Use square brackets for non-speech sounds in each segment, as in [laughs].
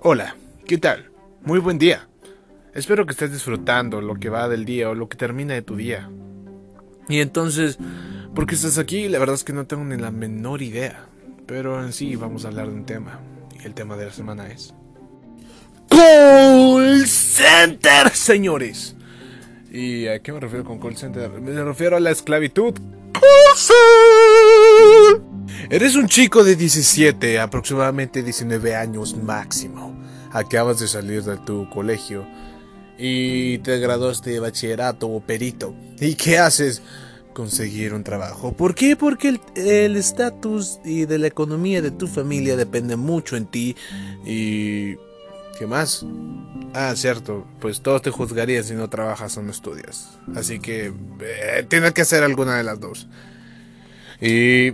Hola, ¿qué tal? Muy buen día. Espero que estés disfrutando lo que va del día o lo que termina de tu día. Y entonces, ¿por qué estás aquí? La verdad es que no tengo ni la menor idea. Pero en sí vamos a hablar de un tema. Y el tema de la semana es... Call Center, señores. ¿Y a qué me refiero con call center? Me refiero a la esclavitud. Eres un chico de 17, aproximadamente 19 años máximo. Acabas de salir de tu colegio y te graduaste de bachillerato o perito. ¿Y qué haces? Conseguir un trabajo. ¿Por qué? Porque el estatus y de la economía de tu familia depende mucho en ti. ¿Y qué más? Ah, cierto, pues todos te juzgarían si no trabajas o no estudias. Así que eh, tienes que hacer alguna de las dos. Y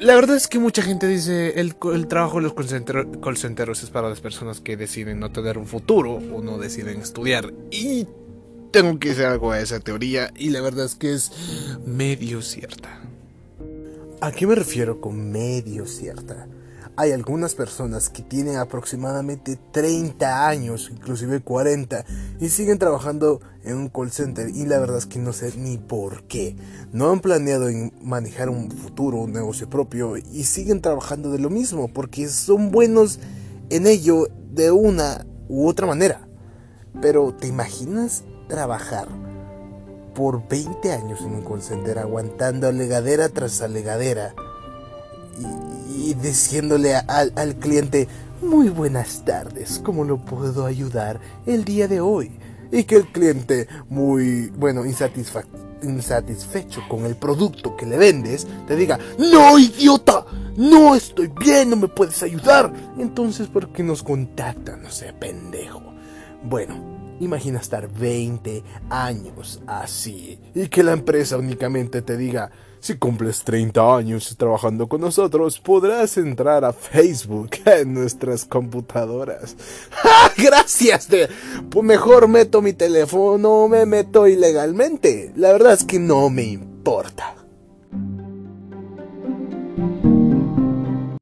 la verdad es que mucha gente dice el, el trabajo de los call centeros es para las personas que deciden no tener un futuro o no deciden estudiar. Y tengo que decir algo a esa teoría y la verdad es que es medio cierta. ¿A qué me refiero con medio cierta? Hay algunas personas que tienen aproximadamente 30 años, inclusive 40, y siguen trabajando en un call center y la verdad es que no sé ni por qué. No han planeado en manejar un futuro, un negocio propio y siguen trabajando de lo mismo porque son buenos en ello de una u otra manera. Pero ¿te imaginas trabajar por 20 años en un call center aguantando alegadera tras alegadera? Y diciéndole al, cliente, muy buenas tardes, ¿cómo lo puedo ayudar el día de hoy? Y que el cliente, muy, bueno, insatisfecho con el producto que le vendes, te diga, no, idiota, no estoy bien, no me puedes ayudar. Entonces, ¿por qué nos contactan? No sé, pendejo. Bueno, Imagina estar 20 años así y que la empresa únicamente te diga, si cumples 30 años trabajando con nosotros, podrás entrar a Facebook [laughs] en nuestras computadoras. [laughs] Gracias. De, pues mejor meto mi teléfono, me meto ilegalmente. La verdad es que no me importa.